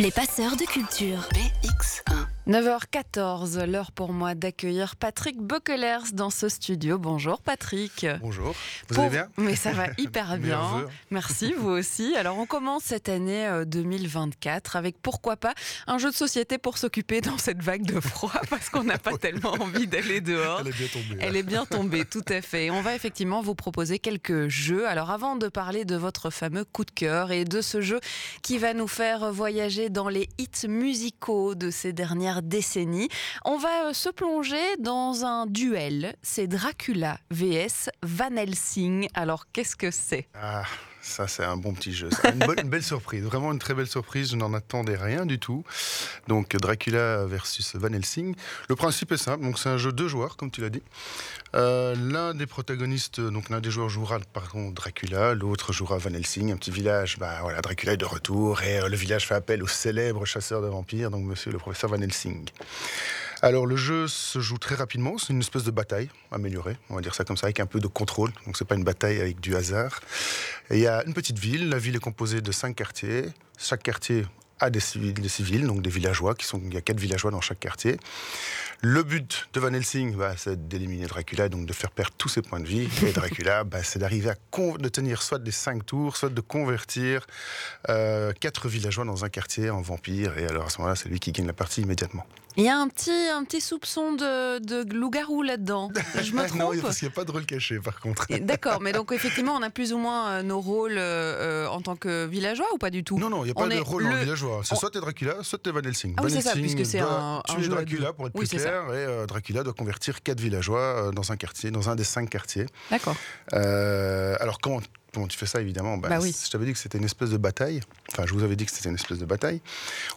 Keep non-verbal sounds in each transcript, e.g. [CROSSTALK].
Les passeurs de culture. BX1. 9h14, l'heure pour moi d'accueillir Patrick Bockelers dans ce studio. Bonjour Patrick. Bonjour, vous Pour- allez bien? Mais ça va hyper [LAUGHS] bien. Merci, vous aussi. Alors on commence cette année euh, 2024 avec pourquoi pas un jeu de société pour s'occuper dans cette vague de froid [LAUGHS] parce qu'on n'a pas [LAUGHS] tellement envie d'aller dehors. Elle est bien tombée. Elle est bien tombée, tout à fait. Et On va effectivement vous proposer quelques jeux. Alors avant de parler de votre fameux coup de cœur et de ce jeu qui va nous faire voyager dans les hits musicaux de ces dernières décennies, on va euh, se plonger dans un duel. C'est Dracula vs Van Helsing. Alors qu'est-ce que c'est? Ah, ça c'est un bon petit jeu. ça. Une, belle surprise, vraiment une très belle surprise. Je n'en attendais rien du tout. Donc Dracula versus Van Helsing. Le principe est simple. C'est un jeu deux joueurs, comme tu l'as dit. Euh, l'un des protagonistes, donc l'un des joueurs jouera par Dracula, l'autre jouera Van Helsing, un petit village. Bah voilà, Dracula est de retour et euh, le village fait appel au célèbre chasseur de vampires, donc Monsieur le professeur Van Helsing. Alors le jeu se joue très rapidement, c'est une espèce de bataille améliorée, on va dire ça comme ça, avec un peu de contrôle. Donc c'est pas une bataille avec du hasard. Et il y a une petite ville, la ville est composée de cinq quartiers. Chaque quartier a des civils, des civils, donc des villageois, qui sont, il y a quatre villageois dans chaque quartier. Le but de Van Helsing, bah, c'est d'éliminer Dracula, donc de faire perdre tous ses points de vie. Et Dracula, [LAUGHS] bah, c'est d'arriver à de tenir soit des cinq tours, soit de convertir euh, quatre villageois dans un quartier en vampire. Et alors à ce moment-là, c'est lui qui gagne la partie immédiatement. Il y a un petit, un petit soupçon de, de loup-garou là-dedans. Je me [LAUGHS] non, trompe parce qu'il n'y a pas de rôle caché, par contre. D'accord, mais donc effectivement, on a plus ou moins euh, nos rôles euh, en tant que villageois ou pas du tout? Non, non, il n'y a pas de rôle le- en villageois. C'est on- soit t'es Dracula, soit t'es Van Helsing. Ah oui, c'est ça, puisque c'est un- un jeu à Dracula pour être Oui, plus ça. clair, et euh, Dracula doit convertir quatre villageois dans un quartier, dans un des cinq quartiers. D'accord. Euh, alors comment, comment tu fais ça évidemment? Bah oui. Je t'avais dit que c'était une espèce de bataille. Enfin, je vous avais dit que c'était une espèce de bataille.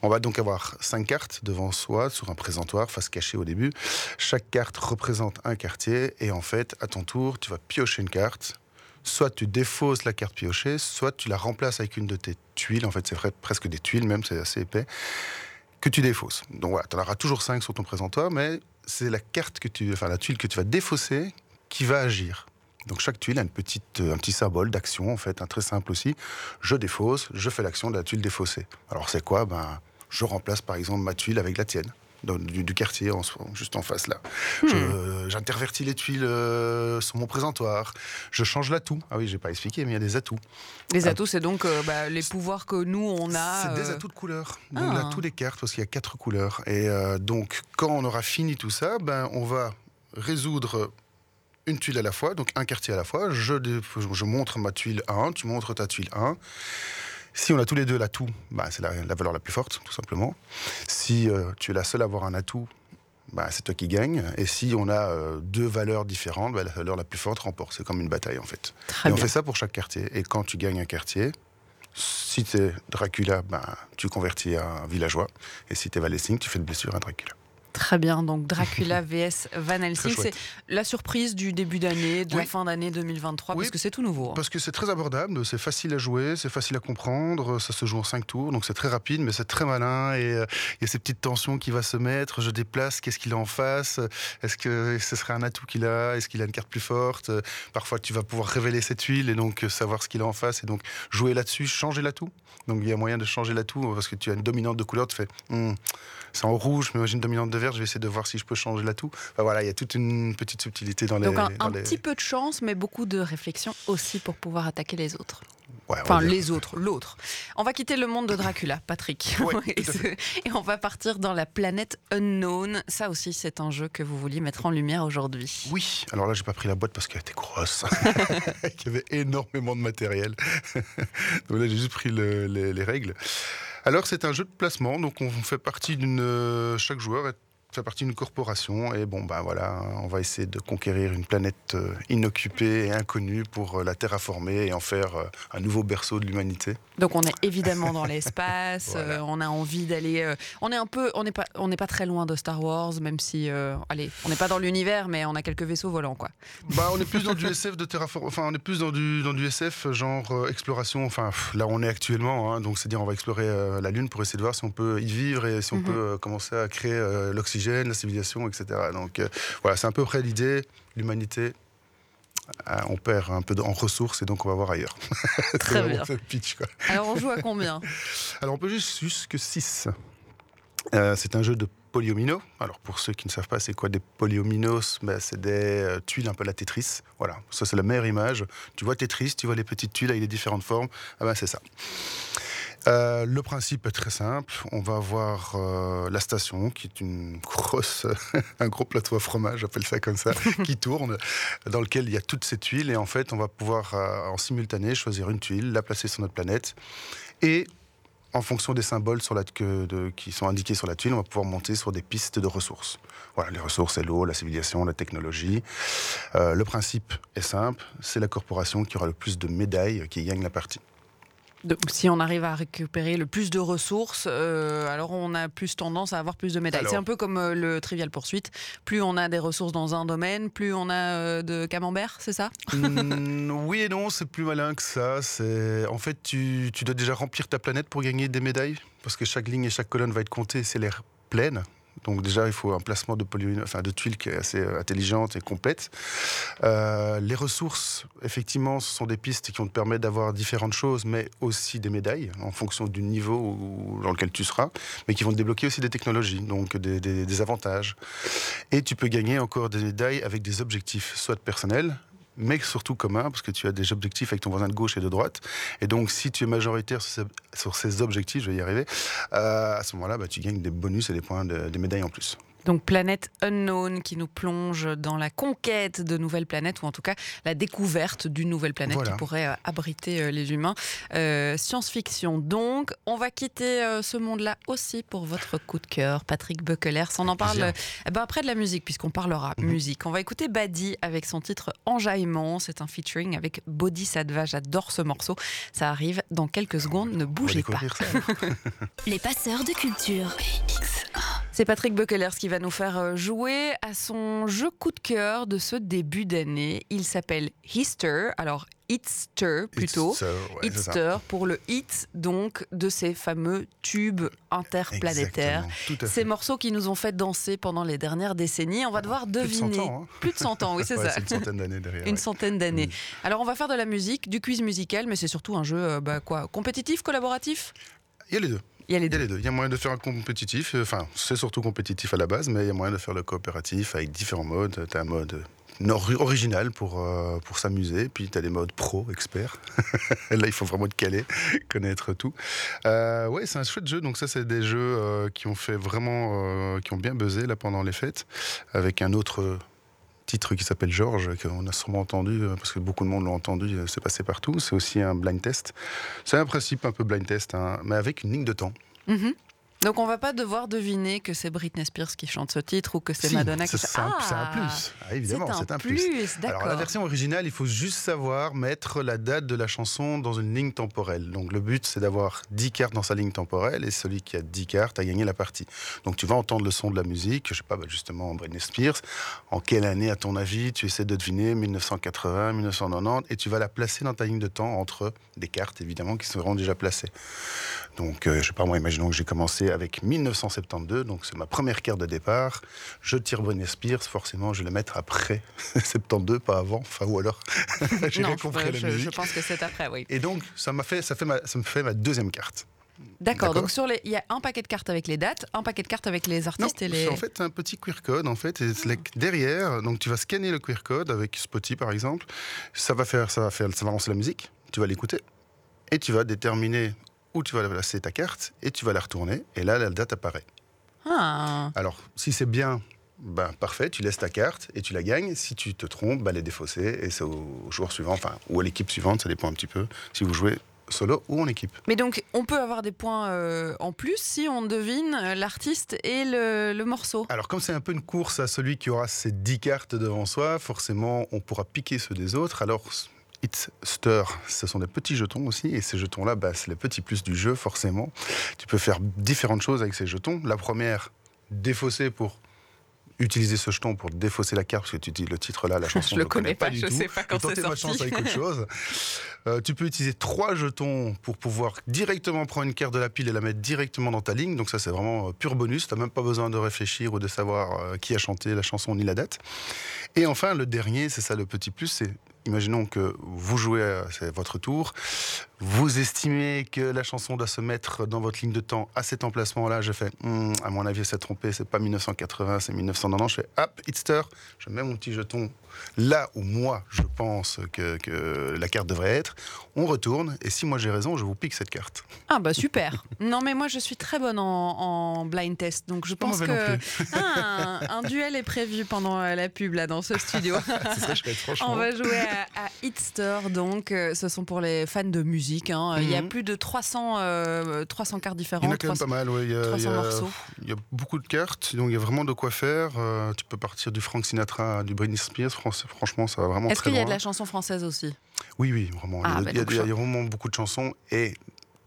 On va donc avoir cinq cartes devant soi sur un présentoir, face cachée au début. Chaque carte représente un quartier et en fait, à ton tour, tu vas piocher une carte. Soit tu défausses la carte piochée, soit tu la remplaces avec une de tes tuiles. En fait, c'est presque des tuiles même, c'est assez épais que tu défausses. Donc voilà, tu en auras toujours 5 sur ton présentoir, mais c'est la carte que tu, enfin la tuile que tu vas défausser qui va agir. Donc chaque tuile a une petite, euh, un petit symbole d'action, en fait, un très simple aussi. Je défausse, je fais l'action de la tuile défaussée. Alors c'est quoi? Ben, je remplace par exemple ma tuile avec la tienne. Du, du quartier, en, juste en face là. Je- J'intervertis les tuiles euh, sur mon présentoir. Je change l'atout. Ah oui, j'ai pas expliqué, mais il y a des atouts. Les Ah. atouts, c'est donc euh, bah, les pouvoirs que nous, on a. C'est des atouts de couleurs. Donc Ah. l'atout des cartes, parce qu'il y a quatre couleurs. Et donc, quand on aura fini tout ça, ben, on va résoudre une tuile à la fois, donc un quartier à la fois. Je, je montre ma tuile 1, tu montres ta tuile 1. Si on a tous les deux l'atout, ben, c'est la, la valeur la plus forte, tout simplement. Si euh, tu es la seule à avoir un atout, ben, c'est toi qui gagne. Et si on a euh, deux valeurs différentes, ben, la valeur la plus forte remporte. C'est comme une bataille, en fait. Très Et on fait ça pour chaque quartier. Et quand tu gagnes un quartier, si tu es Dracula, ben, tu convertis un villageois. Et si tu es Van Helsing, tu fais de blessure à Dracula. Très bien, donc Dracula [LAUGHS] vs Van Helsing. C'est la surprise du début d'année, de Oui. fin d'année 2023, Oui. parce que c'est tout nouveau. hein. Parce que c'est très abordable, c'est facile à jouer, c'est facile à comprendre, ça se joue en 5 tours, donc c'est très rapide, mais c'est très malin. Et euh, il y a ces petites tensions qui va se mettre. Je déplace, qu'est-ce qu'il a en face Est-ce que ce serait un atout qu'il a Est-ce qu'il a une carte plus forte Parfois, tu vas pouvoir révéler cette huile et donc savoir ce qu'il a en face et donc jouer là-dessus, changer l'atout. Donc il y a moyen de changer l'atout parce que tu as une dominante de couleur, tu fais Hmm, c'est en rouge, mais j'ai une dominante de vert, je vais essayer de voir si je peux changer l'atout. Enfin, voilà, il y a toute une petite subtilité dans les. Donc un, dans un les- petit peu de chance, mais beaucoup de réflexion aussi pour pouvoir attaquer les autres. Ouais, Enfin, les autres, l'autre. On va quitter le monde de Dracula, Patrick. [LAUGHS] Ouais, et, ce- [LAUGHS] on va partir dans la planète Unknown. Ça aussi, c'est un jeu que vous vouliez mettre en lumière aujourd'hui. Oui, alors là, j'ai pas pris la boîte parce qu'elle était grosse. [LAUGHS] Il y avait énormément de matériel. donc là, j'ai juste pris le- les, les règles. Alors, c'est un jeu de placement. Donc, on fait partie d'une. euh, Chaque joueur est- fait partie d'une corporation. Et bon, ben voilà, on va essayer de conquérir une planète euh, inoccupée et inconnue pour euh, la terraformer et en faire euh, un nouveau berceau de l'humanité. Donc on est évidemment dans l'espace, [LAUGHS] Voilà. euh, on a envie d'aller... euh, on est un peu... On n'est pas, on n'est pas très loin de Star Wars, même si... euh, allez, on n'est pas dans l'univers, mais on a quelques vaisseaux volants, quoi. Bah, on est plus dans du SF de terraform. Enfin, on est plus dans du, dans du SF genre exploration. Enfin, pff, là, on est actuellement. hein, donc, c'est-à-dire, on va explorer la Lune pour essayer de voir si on peut y vivre et si on Mhm. peut commencer à créer euh, la civilisation, etc. Donc, euh, voilà, c'est à peu près l'idée. L'humanité ah, on perd un peu en ressources et donc on va voir ailleurs. [LAUGHS] Très bien. Alors on joue à combien? [LAUGHS] Alors on peut juste jusque 6. Euh, c'est un jeu de polyomino. Alors pour ceux qui ne savent pas c'est quoi des polyominoes, ben, c'est des euh, tuiles un peu la Tetris. Voilà, ça c'est la meilleure image. Tu vois Tetris, tu vois les petites tuiles avec les différentes formes. Ah ben, c'est ça. Euh, le principe est très simple. On va avoir euh, la station, qui est une grosse, [LAUGHS] un gros plateau à fromage, j'appelle ça comme ça, [LAUGHS] qui tourne, dans lequel il y a toutes ces tuiles. Et en fait, on va pouvoir euh, en simultané choisir une tuile, la placer sur notre planète. Et en fonction des symboles sur la, de, qui sont indiqués sur la tuile, on va pouvoir monter sur des pistes de ressources. Voilà, les ressources, c'est l'eau, la civilisation, la technologie. le principe est simple, c'est la corporation qui aura le plus de médailles qui gagne la partie si on arrive à récupérer le plus de ressources, euh, alors on a plus tendance à avoir plus de médailles. C'est un peu comme euh, le trivial poursuite. Plus on a des ressources dans un domaine, plus on a euh, de camembert, c'est ça? Mmh, [LAUGHS] Oui et non, c'est plus malin que ça. En fait, tu, tu dois déjà remplir ta planète pour gagner des médailles, parce que chaque ligne et chaque colonne va être comptée, c'est l'air pleine. Donc déjà, il faut un placement de, enfin, de tuiles qui est assez euh, intelligente et complète. Euh, les ressources, effectivement, ce sont des pistes qui vont te permettre d'avoir différentes choses, mais aussi des médailles en fonction du niveau dans lequel tu seras, mais qui vont te débloquer aussi des technologies, donc des, des avantages. Et tu peux gagner encore des médailles avec des objectifs, soit personnels, mais surtout commun, parce que tu as des objectifs avec ton voisin de gauche et de droite. Et donc, si tu es majoritaire sur ces, objectifs, je vais y arriver, euh, à ce moment-là, bah, tu gagnes des bonus et des points, des médailles en plus. Donc planète unknown qui nous plonge dans la conquête de nouvelles planètes ou en tout cas la découverte d'une nouvelle planète qui pourrait euh, abriter euh, les humains. Euh, science-fiction donc. On va quitter ce monde-là aussi pour votre coup de cœur, Patrick Buckler. On en parle eh ben, après de la musique puisqu'on parlera mhm. musique. On va écouter Badi avec son titre Enjaillement. C'est un featuring avec Bodhisattva. J'adore ce morceau. Ça arrive dans quelques secondes. Ne bougez pas. [LAUGHS] [LAUGHS] les passeurs de culture. C'est Patrick Buckelers qui va nous faire euh, jouer à son jeu coup de cœur de ce début d'année. Il s'appelle Hister. Alors, Hitster plutôt. Hitster pour le hit donc de ces fameux tubes interplanétaires. Ces morceaux qui nous ont fait danser pendant les dernières décennies. On va devoir deviner. Hein. Plus de 100 [LAUGHS] ans, oui, c'est [LAUGHS] ça. Une centaine d'années derrière. Une centaine d'années. Mm. Alors, on va faire de la musique, du quiz musical, mais c'est surtout un jeu euh, bah, quoi, compétitif, collaboratif? Il y a les deux. Il y a les deux. Il y a moyen de faire un compétitif. Enfin, c'est surtout compétitif à la base, mais il y a moyen de faire le coopératif avec différents modes. Tu as un mode original pour, euh, pour s'amuser, puis tu as des modes pro, experts. [LAUGHS] Là, il faut vraiment être calé, [LAUGHS] connaître tout. Euh, ouais, c'est un chouette jeu. Donc, ça, c'est des jeux euh, qui ont fait vraiment. qui ont bien buzzé là pendant les fêtes, avec un autre titre qui s'appelle Georges, qu'on a sûrement entendu, euh, parce que beaucoup de monde l'ont entendu, euh, c'est passé partout. C'est aussi un blind test. C'est un principe un peu blind test, hein, mais avec une ligne de temps. Mm-hmm. Donc on va pas devoir deviner que c'est Britney Spears qui chante ce titre ou que c'est Madonna qui chante. C'est un, ah, plus. Ah, évidemment, c'est un, plus. Alors la version originale, il faut juste savoir mettre la date de la chanson dans une ligne temporelle. Donc le but, c'est d'avoir 10 cartes dans sa ligne temporelle et celui qui a 10 cartes a gagné la partie. Donc tu vas entendre le son de la musique, je sais pas, bah, justement Britney Spears. En quelle année, à ton avis, tu essaies de deviner 1980, 1990 et tu vas la placer dans ta ligne de temps entre des cartes évidemment qui seront déjà placées. Donc euh, je sais pas moi, imaginons que j'ai commencé avec 1972, donc c'est ma première carte de départ. Je tire Britney Spears, forcément, je vais la mettre après [LAUGHS] 72, pas avant. Enfin, ou alors, [LAUGHS] j'ai bien compris la musique. Je pense que c'est après, oui. Et donc, ça, m'a fait, ça, fait ça me fait ma deuxième carte. D'accord. Donc sur les, il y a un paquet de cartes avec les dates, un paquet de cartes avec les artistes et les. En fait, un petit QR code. En fait, et derrière, donc tu vas scanner le QR code avec Spotify par exemple. Ça va faire, ça va faire, ça va lancer la musique. Tu vas l'écouter et tu vas déterminer où tu vas placer ta carte et tu vas la retourner et là la date apparaît. Ah. Alors si c'est bien, ben, parfait, tu laisses ta carte et tu la gagnes. Si tu te trompes, ben, elle est défaussée et c'est au joueur suivant, enfin ou à l'équipe suivante, ça dépend un petit peu si vous jouez solo ou en équipe. Mais donc, on peut avoir des points euh, en plus si on devine l'artiste et le, le, morceau. Alors, comme c'est un peu une course à celui qui aura ses 10 cartes devant soi, forcément, on pourra piquer ceux des autres. Alors, Hitster, ce sont des petits jetons aussi, et ces jetons-là, bah, c'est les petits plus du jeu, forcément. Tu peux faire différentes choses avec ces jetons. La première, défausser pour utiliser ce jeton pour défausser la carte, parce que tu dis le titre là, la [LAUGHS] chanson, je ne le connais, pas, du je tout. Sais pas quand c'est ma chance avec autre chose. [LAUGHS] Euh, tu peux utiliser trois jetons pour pouvoir directement prendre une carte de la pile et la mettre directement dans ta ligne. Donc ça, c'est vraiment euh, pur bonus. Tu n'as même pas besoin de réfléchir ou de savoir euh, qui a chanté la chanson ni la date. Et enfin, le dernier, c'est ça le petit plus, c'est imaginons que vous jouez, c'est votre tour, vous estimez que la chanson doit se mettre dans votre ligne de temps à cet emplacement-là, je fais, hmm, à mon avis, c'est trompé, c'est pas 1980, c'est 1990, je fais, hop, hitster, je mets mon petit jeton là où moi, je pense que, que la carte devrait être, on retourne, et si moi j'ai raison, je vous pique cette carte. Ah bah super. [LAUGHS] non mais moi je suis très bonne en, blind test, donc je pense que [LAUGHS] ah, un, duel est prévu pendant la pub là dans ce studio. [LAUGHS] On va jouer à, Hitster, donc euh, ce sont pour les fans de musique. Hein. Il y a mhm. plus de 300, 300 euh, cartes différentes. Il y en a quand même pas mal, Il y a, 300 morceaux. Il y a beaucoup de cartes, donc il y a vraiment de quoi faire. Euh, tu peux partir du Frank Sinatra, du Britney Spears, franchement ça va vraiment Est-ce qu'il y a de la chanson française aussi? Oui, oui, vraiment. Ah, il, y a, bah, il y a vraiment beaucoup de chansons et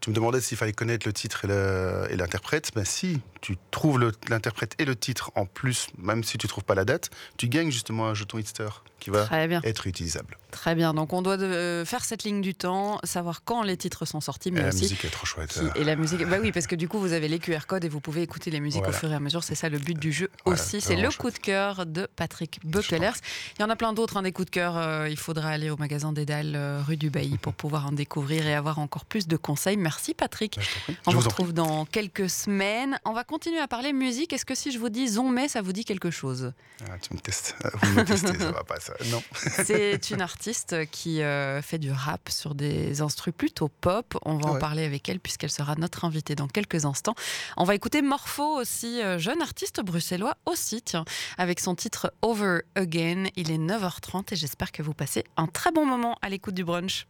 tu me demandais s'il fallait connaître le titre et l'interprète. Ben si tu trouves l'interprète et le titre en plus, même si tu trouves pas la date, tu gagnes justement un jeton Hitster qui va être utilisable. Très bien. Donc on doit euh, faire cette ligne du temps, savoir quand les titres sont sortis, mais et la musique est trop chouette. et la musique, bah oui, parce que du coup vous avez les QR codes et vous pouvez écouter les musiques au fur et à mesure. C'est ça le but du jeu aussi. C'est le coup de cœur de Patrick Buckelers. Il y en a plein d'autres, hein, des coups de cœur. Euh, il faudra aller au magasin des Dalles, euh, rue du Bailly, pour [LAUGHS] pouvoir en découvrir et avoir encore plus de conseils. Merci Patrick. Bah, on vous retrouve dans quelques semaines. On va continuer à parler musique. Est-ce que si je vous dis Zonmé, ça vous dit quelque chose? Ah, Tu me testes. Vous me testez, ça va pas ça. Non. [LAUGHS] C'est une artiste qui euh, fait du rap sur des instruments plutôt pop. On va en parler avec elle puisqu'elle sera notre invitée dans quelques instants. On va écouter Morpho aussi, euh, jeune artiste bruxellois aussi, tiens, avec son titre Over Again. Il est 9h30 et j'espère que vous passez un très bon moment à l'écoute du brunch.